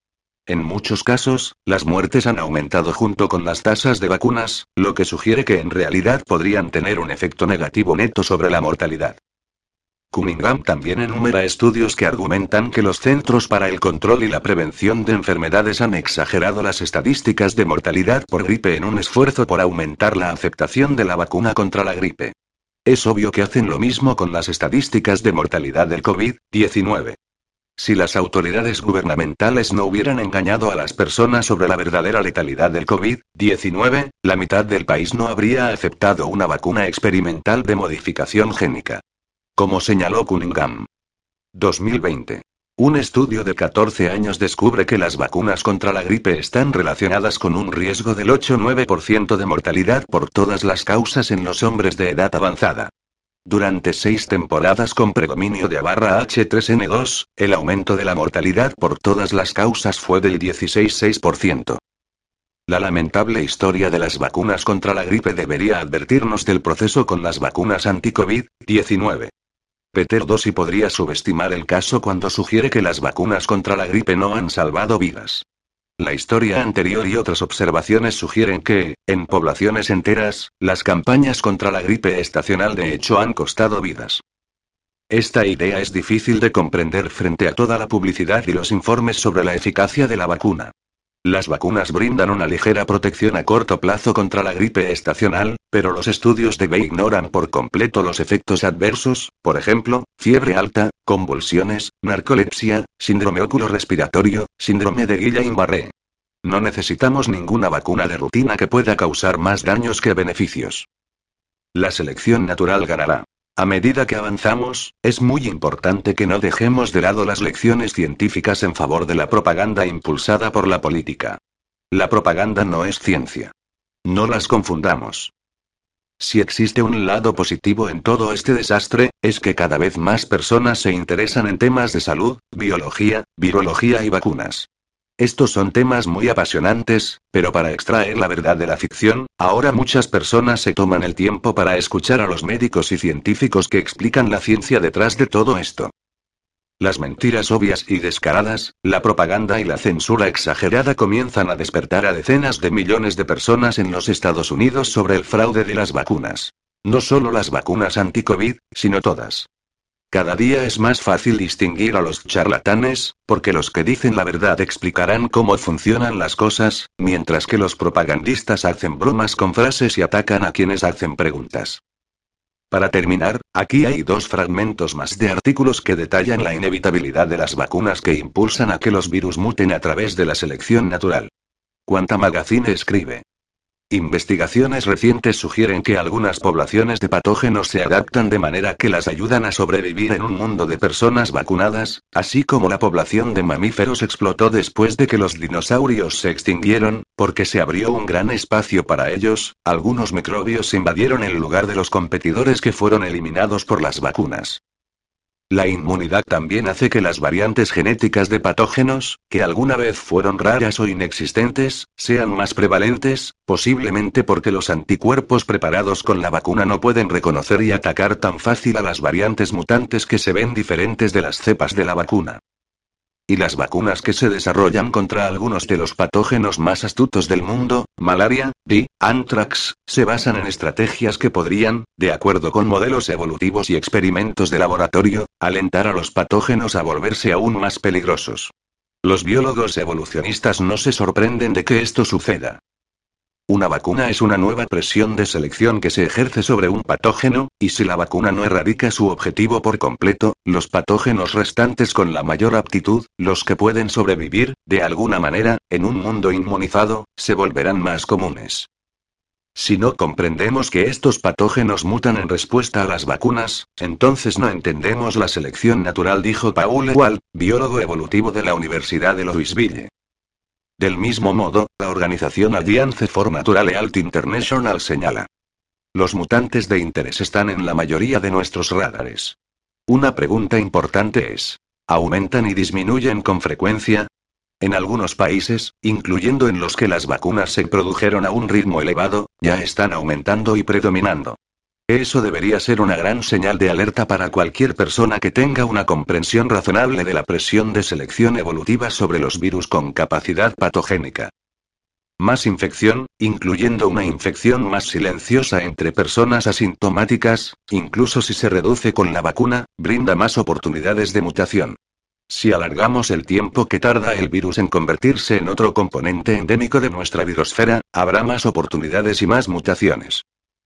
En muchos casos, las muertes han aumentado junto con las tasas de vacunas, lo que sugiere que en realidad podrían tener un efecto negativo neto sobre la mortalidad. Cunningham también enumera estudios que argumentan que los Centros para el Control y la Prevención de Enfermedades han exagerado las estadísticas de mortalidad por gripe en un esfuerzo por aumentar la aceptación de la vacuna contra la gripe. Es obvio que hacen lo mismo con las estadísticas de mortalidad del COVID-19. Si las autoridades gubernamentales no hubieran engañado a las personas sobre la verdadera letalidad del COVID-19, la mitad del país no habría aceptado una vacuna experimental de modificación génica. Como señaló Cunningham. 2020. Un estudio de 14 años descubre que las vacunas contra la gripe están relacionadas con un riesgo del 8-9% de mortalidad por todas las causas en los hombres de edad avanzada. Durante seis temporadas con predominio de barra H3N2, el aumento de la mortalidad por todas las causas fue del 16,6%. La lamentable historia de las vacunas contra la gripe debería advertirnos del proceso con las vacunas anti-COVID-19. Peter Dossi podría subestimar el caso cuando sugiere que las vacunas contra la gripe no han salvado vidas. La historia anterior y otras observaciones sugieren que, en poblaciones enteras, las campañas contra la gripe estacional de hecho han costado vidas. Esta idea es difícil de comprender frente a toda la publicidad y los informes sobre la eficacia de la vacuna. Las vacunas brindan una ligera protección a corto plazo contra la gripe estacional, pero los estudios de B ignoran por completo los efectos adversos, por ejemplo, fiebre alta, convulsiones, narcolepsia, síndrome oculo-respiratorio, síndrome de Guillain-Barré. No necesitamos ninguna vacuna de rutina que pueda causar más daños que beneficios. La selección natural ganará. A medida que avanzamos, es muy importante que no dejemos de lado las lecciones científicas en favor de la propaganda impulsada por la política. La propaganda no es ciencia. No las confundamos. Si existe un lado positivo en todo este desastre, es que cada vez más personas se interesan en temas de salud, biología, virología y vacunas. Estos son temas muy apasionantes, pero para extraer la verdad de la ficción, ahora muchas personas se toman el tiempo para escuchar a los médicos y científicos que explican la ciencia detrás de todo esto. Las mentiras obvias y descaradas, la propaganda y la censura exagerada comienzan a despertar a decenas de millones de personas en los Estados Unidos sobre el fraude de las vacunas. No solo las vacunas anti-COVID, sino todas. Cada día es más fácil distinguir a los charlatanes, porque los que dicen la verdad explicarán cómo funcionan las cosas, mientras que los propagandistas hacen bromas con frases y atacan a quienes hacen preguntas. Para terminar, aquí hay dos fragmentos más de artículos que detallan la inevitabilidad de las vacunas que impulsan a que los virus muten a través de la selección natural. Quanta Magazine escribe. Investigaciones recientes sugieren que algunas poblaciones de patógenos se adaptan de manera que las ayudan a sobrevivir en un mundo de personas vacunadas, así como la población de mamíferos explotó después de que los dinosaurios se extinguieron, porque se abrió un gran espacio para ellos, algunos microbios invadieron el lugar de los competidores que fueron eliminados por las vacunas. La inmunidad también hace que las variantes genéticas de patógenos, que alguna vez fueron raras o inexistentes, sean más prevalentes, posiblemente porque los anticuerpos preparados con la vacuna no pueden reconocer y atacar tan fácil a las variantes mutantes que se ven diferentes de las cepas de la vacuna y las vacunas que se desarrollan contra algunos de los patógenos más astutos del mundo, malaria, di, anthrax, se basan en estrategias que podrían, de acuerdo con modelos evolutivos y experimentos de laboratorio, alentar a los patógenos a volverse aún más peligrosos. Los biólogos evolucionistas no se sorprenden de que esto suceda. Una vacuna es una nueva presión de selección que se ejerce sobre un patógeno, y si la vacuna no erradica su objetivo por completo, los patógenos restantes con la mayor aptitud, los que pueden sobrevivir, de alguna manera, en un mundo inmunizado, se volverán más comunes. Si no comprendemos que estos patógenos mutan en respuesta a las vacunas, entonces no entendemos la selección natural, dijo Paul Ewald, biólogo evolutivo de la Universidad de Louisville. Del mismo modo, la organización Alliance for Natural Health International señala. Los mutantes de interés están en la mayoría de nuestros radares. Una pregunta importante es, ¿aumentan y disminuyen con frecuencia? En algunos países, incluyendo en los que las vacunas se produjeron a un ritmo elevado, ya están aumentando y predominando. Eso debería ser una gran señal de alerta para cualquier persona que tenga una comprensión razonable de la presión de selección evolutiva sobre los virus con capacidad patogénica. Más infección, incluyendo una infección más silenciosa entre personas asintomáticas, incluso si se reduce con la vacuna, brinda más oportunidades de mutación. Si alargamos el tiempo que tarda el virus en convertirse en otro componente endémico de nuestra virosfera, habrá más oportunidades y más mutaciones.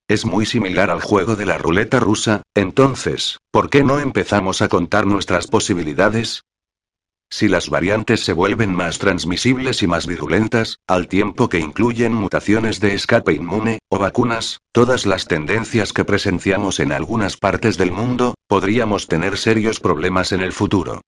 Es muy similar al juego de la ruleta rusa, entonces, ¿por qué no empezamos a contar nuestras posibilidades? Si las variantes se vuelven más transmisibles y más virulentas, al tiempo que incluyen mutaciones de escape inmune, o vacunas, todas las tendencias que presenciamos en algunas partes del mundo, podríamos tener serios problemas en el futuro.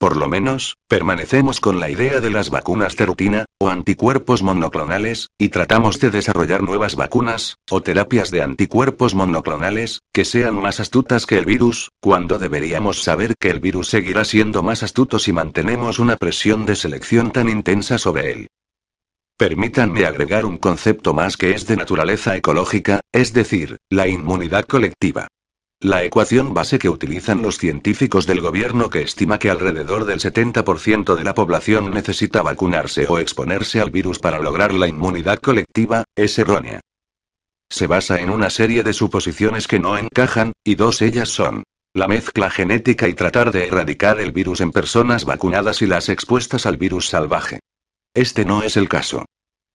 Por lo menos, permanecemos con la idea de las vacunas de rutina, o anticuerpos monoclonales, y tratamos de desarrollar nuevas vacunas, o terapias de anticuerpos monoclonales, que sean más astutas que el virus, cuando deberíamos saber que el virus seguirá siendo más astuto si mantenemos una presión de selección tan intensa sobre él. Permítanme agregar un concepto más que es de naturaleza ecológica, es decir, la inmunidad colectiva. La ecuación base que utilizan los científicos del gobierno que estima que alrededor del 70% de la población necesita vacunarse o exponerse al virus para lograr la inmunidad colectiva, es errónea. Se basa en una serie de suposiciones que no encajan, y dos ellas son. la mezcla genética y tratar de erradicar el virus en personas vacunadas y las expuestas al virus salvaje. Este no es el caso.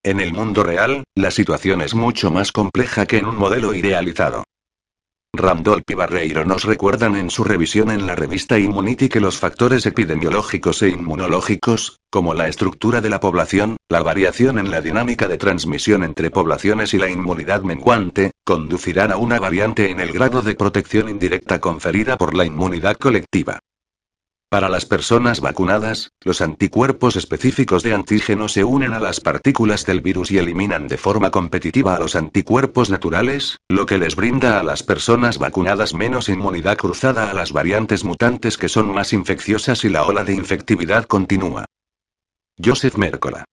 En el mundo real, la situación es mucho más compleja que en un modelo idealizado. Randolph y Barreiro nos recuerdan en su revisión en la revista Immunity que los factores epidemiológicos e inmunológicos, como la estructura de la población, la variación en la dinámica de transmisión entre poblaciones y la inmunidad menguante, conducirán a una variante en el grado de protección indirecta conferida por la inmunidad colectiva. Para las personas vacunadas, los anticuerpos específicos de antígeno se unen a las partículas del virus y eliminan de forma competitiva a los anticuerpos naturales, lo que les brinda a las personas vacunadas menos inmunidad cruzada a las variantes mutantes que son más infecciosas y la ola de infectividad continúa. Joseph Mercola